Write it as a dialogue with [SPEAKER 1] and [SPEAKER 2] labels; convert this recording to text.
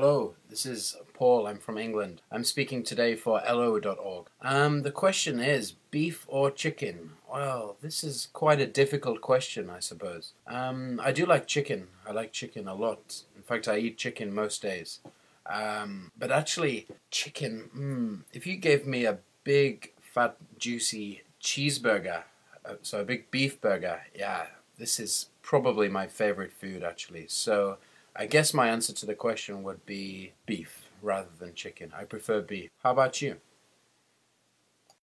[SPEAKER 1] Hello, this is Paul. I'm from England. I'm speaking today for elllo.org. Um, the question is beef or chicken? Well, this is quite a difficult question, I suppose. Um, I do like chicken. I like chicken a lot. In fact, I eat chicken most days. Um, but actually, chicken, mm, if you gave me a big, fat, juicy cheeseburger, uh, so a big beef burger, yeah, this is probably my favorite food actually. So I guess my answer to the question would be beef rather than chicken. I prefer beef. How about you?